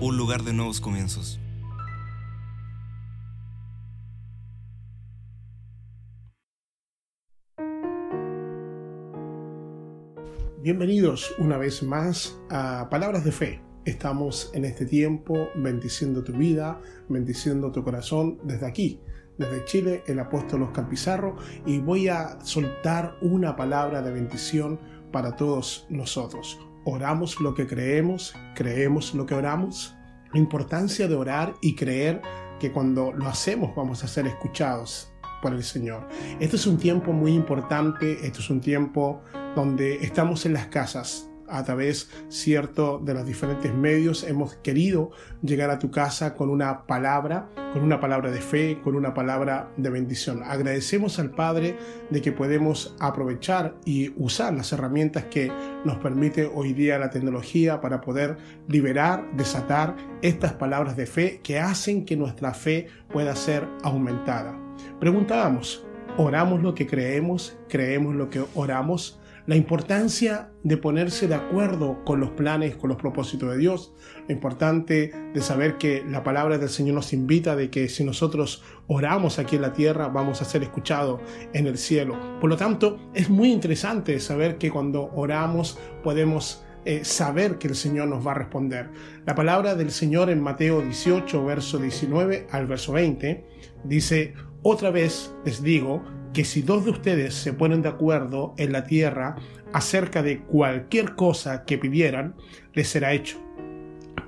un lugar de nuevos comienzos. Bienvenidos una vez más a Palabras de Fe. Estamos en este tiempo bendiciendo tu vida, bendiciendo tu corazón desde aquí, desde Chile, el apóstol Oscar Pizarro, y voy a soltar una palabra de bendición para todos nosotros. Oramos lo que creemos, creemos lo que oramos. La importancia de orar y creer que cuando lo hacemos vamos a ser escuchados por el Señor. Este es un tiempo muy importante, este es un tiempo donde estamos en las casas a través, cierto, de los diferentes medios hemos querido llegar a tu casa con una palabra, con una palabra de fe, con una palabra de bendición. Agradecemos al Padre de que podemos aprovechar y usar las herramientas que nos permite hoy día la tecnología para poder liberar, desatar estas palabras de fe que hacen que nuestra fe pueda ser aumentada. Preguntábamos, ¿oramos lo que creemos? ¿Creemos lo que oramos? La importancia de ponerse de acuerdo con los planes, con los propósitos de Dios, lo importante de saber que la palabra del Señor nos invita de que si nosotros oramos aquí en la tierra vamos a ser escuchados en el cielo. Por lo tanto, es muy interesante saber que cuando oramos podemos eh, saber que el Señor nos va a responder. La palabra del Señor en Mateo 18, verso 19 al verso 20, dice, otra vez les digo, que si dos de ustedes se ponen de acuerdo en la tierra acerca de cualquier cosa que pidieran, les será hecho.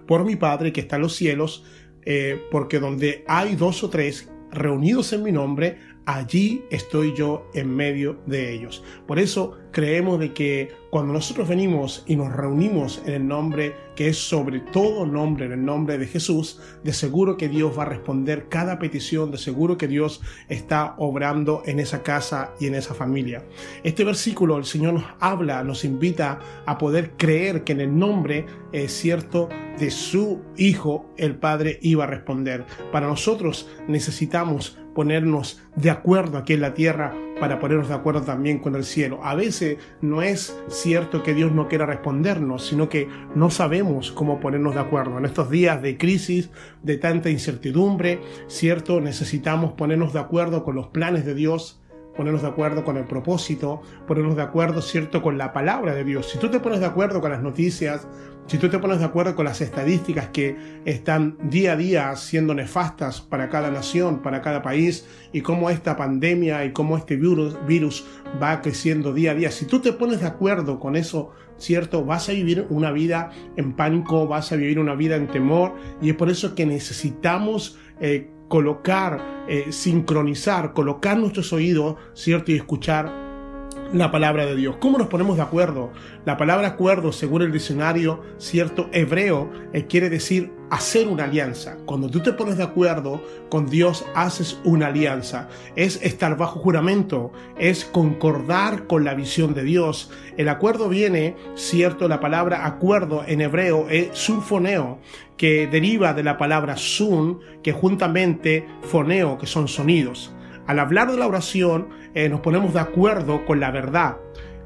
Por mi Padre que está en los cielos, eh, porque donde hay dos o tres reunidos en mi nombre, allí estoy yo en medio de ellos. Por eso creemos de que cuando nosotros venimos y nos reunimos en el nombre que es sobre todo nombre, en el nombre de Jesús, de seguro que Dios va a responder cada petición, de seguro que Dios está obrando en esa casa y en esa familia. Este versículo el Señor nos habla, nos invita a poder creer que en el nombre es cierto de su Hijo el Padre iba a responder. Para nosotros necesitamos ponernos de acuerdo aquí en la tierra para ponernos de acuerdo también con el cielo. A veces no es cierto que Dios no quiera respondernos, sino que no sabemos cómo ponernos de acuerdo. En estos días de crisis, de tanta incertidumbre, cierto, necesitamos ponernos de acuerdo con los planes de Dios ponernos de acuerdo con el propósito, ponernos de acuerdo, ¿cierto?, con la palabra de Dios. Si tú te pones de acuerdo con las noticias, si tú te pones de acuerdo con las estadísticas que están día a día siendo nefastas para cada nación, para cada país, y cómo esta pandemia y cómo este virus, va creciendo día a día, si tú te pones de acuerdo con eso, ¿cierto? Vas a vivir una vida en pánico, vas a vivir una vida en temor, y es por eso que necesitamos... Eh, colocar, eh, sincronizar, colocar nuestros oídos, ¿cierto? Y escuchar la palabra de Dios. ¿Cómo nos ponemos de acuerdo? La palabra acuerdo, según el diccionario cierto hebreo, eh, quiere decir hacer una alianza. Cuando tú te pones de acuerdo con Dios, haces una alianza. Es estar bajo juramento, es concordar con la visión de Dios. El acuerdo viene, cierto, la palabra acuerdo en hebreo es sunfoneo, que deriva de la palabra sun, que juntamente foneo, que son sonidos. Al hablar de la oración, eh, nos ponemos de acuerdo con la verdad,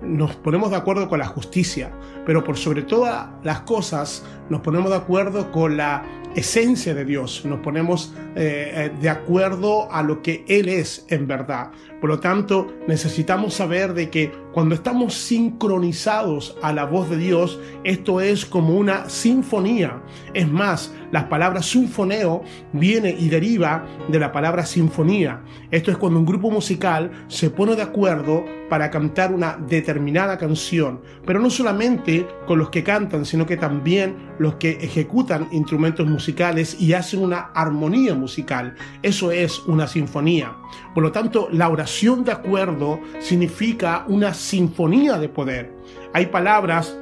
nos ponemos de acuerdo con la justicia, pero por sobre todas las cosas nos ponemos de acuerdo con la esencia de Dios, nos ponemos eh, eh, de acuerdo a lo que Él es en verdad. Por lo tanto, necesitamos saber de que cuando estamos sincronizados a la voz de Dios, esto es como una sinfonía. Es más, la palabra sinfoneo viene y deriva de la palabra sinfonía. Esto es cuando un grupo musical se pone de acuerdo para cantar una determinada canción, pero no solamente con los que cantan, sino que también los que ejecutan instrumentos musicales y hacen una armonía musical. Eso es una sinfonía. Por lo tanto, la oración de acuerdo significa una sinfonía de poder. Hay palabras,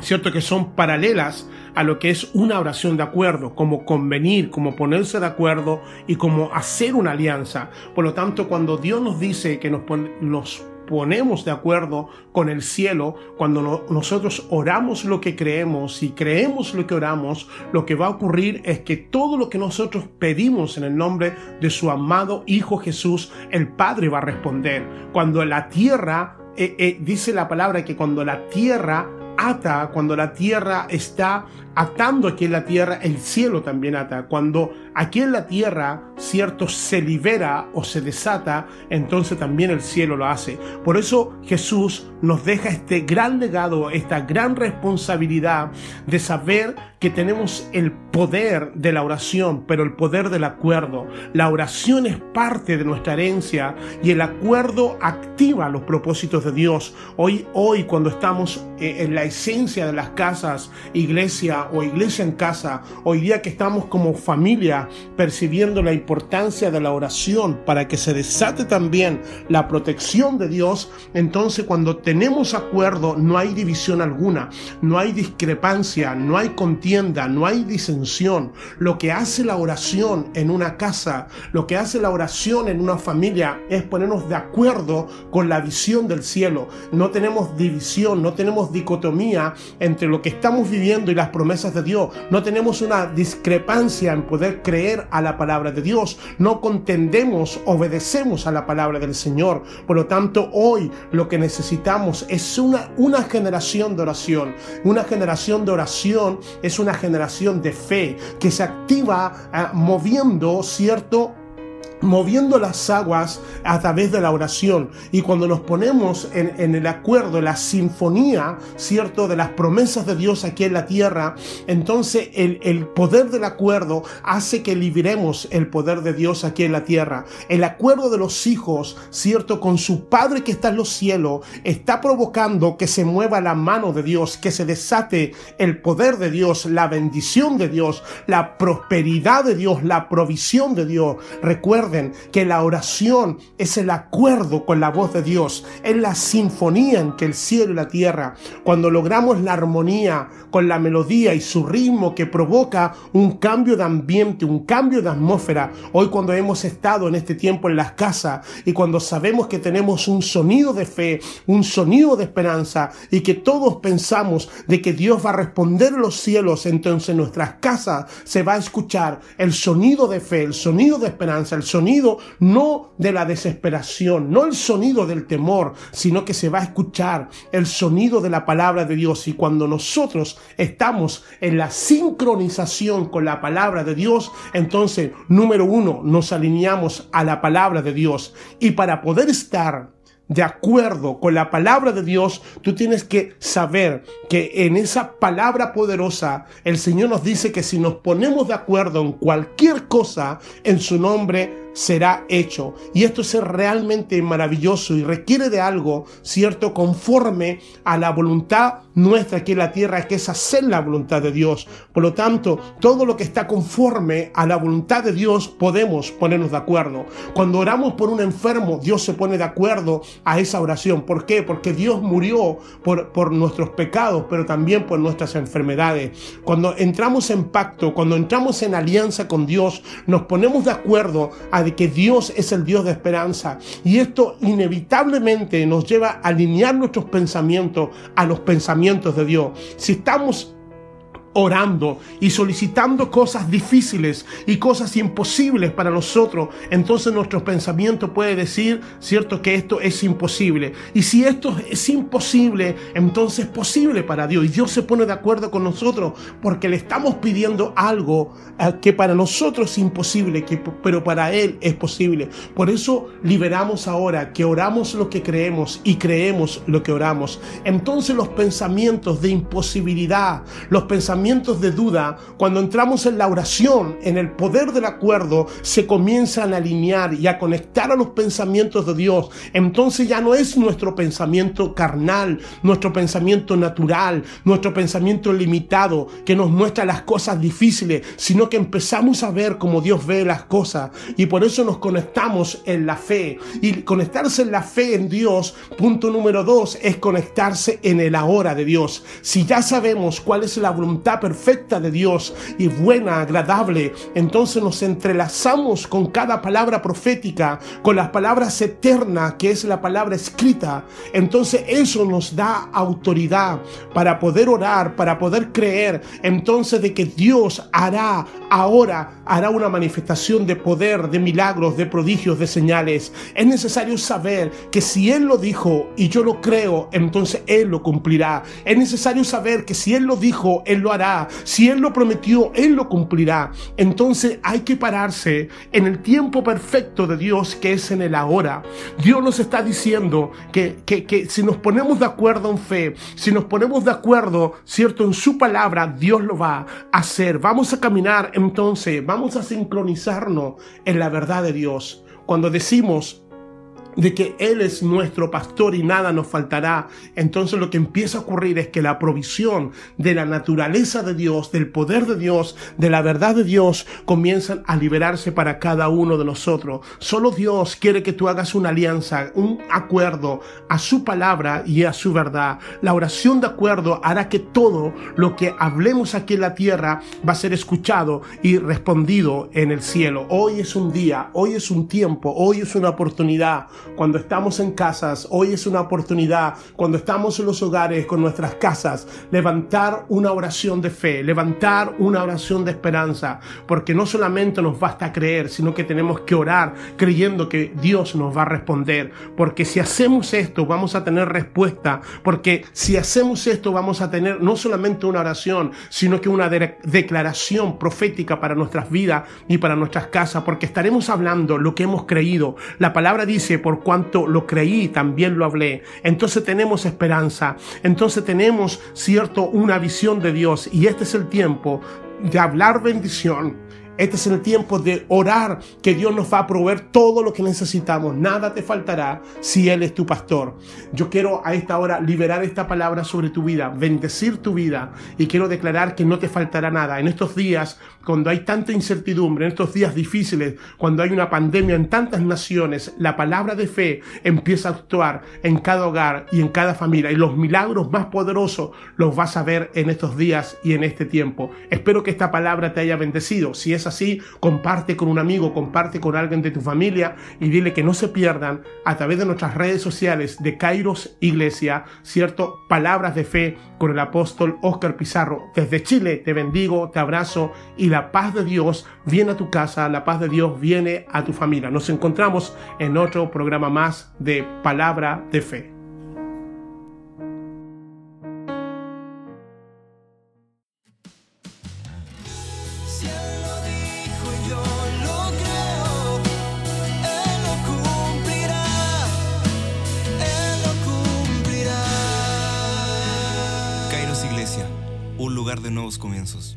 cierto, que son paralelas a lo que es una oración de acuerdo, como convenir, como ponerse de acuerdo y como hacer una alianza. Por lo tanto, cuando Dios nos dice que nos, nos ponemos de acuerdo con el cielo, cuando nosotros oramos lo que creemos y creemos lo que oramos, lo que va a ocurrir es que todo lo que nosotros pedimos en el nombre de su amado Hijo Jesús, el Padre va a responder. Cuando la tierra, eh, eh, dice la palabra que cuando la tierra ata, cuando la tierra está atando aquí en la tierra, el cielo también ata. Cuando aquí en la tierra, cierto, se libera o se desata, entonces también el cielo lo hace. Por eso Jesús nos deja este gran legado, esta gran responsabilidad de saber que tenemos el poder de la oración, pero el poder del acuerdo. La oración es parte de nuestra herencia y el acuerdo activa los propósitos de Dios. Hoy, hoy cuando estamos eh, en la esencia de las casas, iglesia o iglesia en casa, hoy día que estamos como familia percibiendo la importancia de la oración para que se desate también la protección de Dios, entonces cuando tenemos acuerdo no hay división alguna, no hay discrepancia, no hay contienda, no hay disensión. Lo que hace la oración en una casa, lo que hace la oración en una familia es ponernos de acuerdo con la visión del cielo. No tenemos división, no tenemos dicotomía entre lo que estamos viviendo y las promesas de Dios. No tenemos una discrepancia en poder creer a la palabra de Dios. No contendemos, obedecemos a la palabra del Señor. Por lo tanto, hoy lo que necesitamos es una, una generación de oración. Una generación de oración es una generación de fe que se activa eh, moviendo, ¿cierto? Moviendo las aguas a través de la oración. Y cuando nos ponemos en, el acuerdo, la sinfonía, ¿cierto?, de las promesas de Dios aquí en la tierra, entonces el, el poder del acuerdo hace que libremos el poder de Dios aquí en la tierra. El acuerdo de los hijos, ¿cierto?, con su Padre que está en los cielos, está provocando que se mueva la mano de Dios, que se desate el poder de Dios, la bendición de Dios, la prosperidad de Dios, la provisión de Dios. Que la oración es el acuerdo con la voz de Dios, es la sinfonía en que el cielo y la tierra, cuando logramos la armonía con la melodía y su ritmo que provoca un cambio de ambiente, un cambio de atmósfera. Hoy cuando hemos estado en este tiempo en las casas y cuando sabemos que tenemos un sonido de fe, un sonido de esperanza y que todos pensamos de que Dios va a responder los cielos, entonces en nuestras casas se va a escuchar el sonido de fe, el sonido de esperanza, el sonido no de la desesperación, no el sonido del temor, sino que se va a escuchar el sonido de la palabra de Dios. Y cuando nosotros estamos en la sincronización con la palabra de Dios, entonces, número uno, nos alineamos a la palabra de Dios. Y para poder estar de acuerdo con la palabra de Dios, tú tienes que saber que en esa palabra poderosa el Señor nos dice que si nos ponemos de acuerdo en cualquier cosa en su nombre, será hecho. Y esto es realmente maravilloso y requiere de algo, ¿cierto? Conforme a la voluntad nuestra aquí en la tierra, que es hacer la voluntad de Dios. Por lo tanto, todo lo que está conforme a la voluntad de Dios, podemos ponernos de acuerdo. Cuando oramos por un enfermo, Dios se pone de acuerdo a esa oración. ¿Por qué? Porque Dios murió por, por nuestros pecados, pero también por nuestras enfermedades. Cuando entramos en pacto, cuando entramos en alianza con Dios, nos ponemos de acuerdo a de que Dios es el Dios de esperanza. Y esto inevitablemente nos lleva a alinear nuestros pensamientos a los pensamientos de Dios. Si estamos orando y solicitando cosas difíciles y cosas imposibles para nosotros, entonces nuestro pensamiento puede decir, cierto, que esto es imposible. Y si esto es imposible, entonces es posible para Dios. Y Dios se pone de acuerdo con nosotros porque le estamos pidiendo algo eh, que para nosotros es imposible, pero para Él es posible. Por eso liberamos ahora que oramos lo que creemos y creemos lo que oramos. Entonces los pensamientos de imposibilidad, los pensamientos de duda, cuando entramos en la oración, en el poder del acuerdo, se comienzan a alinear y a conectar a los pensamientos de Dios. Entonces ya no es nuestro pensamiento carnal, nuestro pensamiento natural, nuestro pensamiento limitado que nos muestra las cosas difíciles, sino que empezamos a ver como Dios ve las cosas y por eso nos conectamos en la fe. Y conectarse en la fe en Dios, punto número dos, es conectarse en el ahora de Dios. Si ya sabemos cuál es la voluntad perfecta de Dios y buena, agradable. Entonces nos entrelazamos con cada palabra profética, con las palabras eternas, que es la palabra escrita. Entonces eso nos da autoridad para poder orar, para poder creer. Entonces de que Dios hará ahora, hará una manifestación de poder, de milagros, de prodigios, de señales. Es necesario saber que si Él lo dijo y yo lo creo, entonces Él lo cumplirá. Es necesario saber que si Él lo dijo, Él lo hará. Si Él lo prometió, Él lo cumplirá. Entonces hay que pararse en el tiempo perfecto de Dios que es en el ahora. Dios nos está diciendo que, que, que si nos ponemos de acuerdo en fe, si nos ponemos de acuerdo, ¿cierto? En su palabra, Dios lo va a hacer. Vamos a caminar entonces, vamos a sincronizarnos en la verdad de Dios. Cuando decimos de que Él es nuestro pastor y nada nos faltará, entonces lo que empieza a ocurrir es que la provisión de la naturaleza de Dios, del poder de Dios, de la verdad de Dios, comienzan a liberarse para cada uno de nosotros. Solo Dios quiere que tú hagas una alianza, un acuerdo a su palabra y a su verdad. La oración de acuerdo hará que todo lo que hablemos aquí en la tierra va a ser escuchado y respondido en el cielo. Hoy es un día, hoy es un tiempo, hoy es una oportunidad cuando estamos en casas, hoy es una oportunidad, cuando estamos en los hogares con nuestras casas, levantar una oración de fe, levantar una oración de esperanza, porque no solamente nos basta creer, sino que tenemos que orar creyendo que Dios nos va a responder, porque si hacemos esto vamos a tener respuesta, porque si hacemos esto vamos a tener no solamente una oración, sino que una de declaración profética para nuestras vidas y para nuestras casas, porque estaremos hablando lo que hemos creído. La palabra dice, por cuanto lo creí, también lo hablé. Entonces tenemos esperanza, entonces tenemos, cierto, una visión de Dios y este es el tiempo de hablar bendición, este es el tiempo de orar que Dios nos va a proveer todo lo que necesitamos. Nada te faltará si Él es tu pastor. Yo quiero a esta hora liberar esta palabra sobre tu vida, bendecir tu vida y quiero declarar que no te faltará nada. En estos días, cuando hay tanta incertidumbre, en estos días difíciles, cuando hay una pandemia en tantas naciones, la palabra de fe empieza a actuar en cada hogar y en cada familia. Y los milagros más poderosos los vas a ver en estos días y en este tiempo. Espero que esta palabra te haya bendecido. Si es así, comparte con un amigo, comparte con alguien de tu familia y dile que no se pierdan a través de nuestras redes sociales de Kairos Iglesia, cierto, palabras de fe con el apóstol Oscar Pizarro. Desde Chile te bendigo, te abrazo y la paz de Dios viene a tu casa, la paz de Dios viene a tu familia. Nos encontramos en otro programa más de Palabra de Fe. De nuevos comienzos.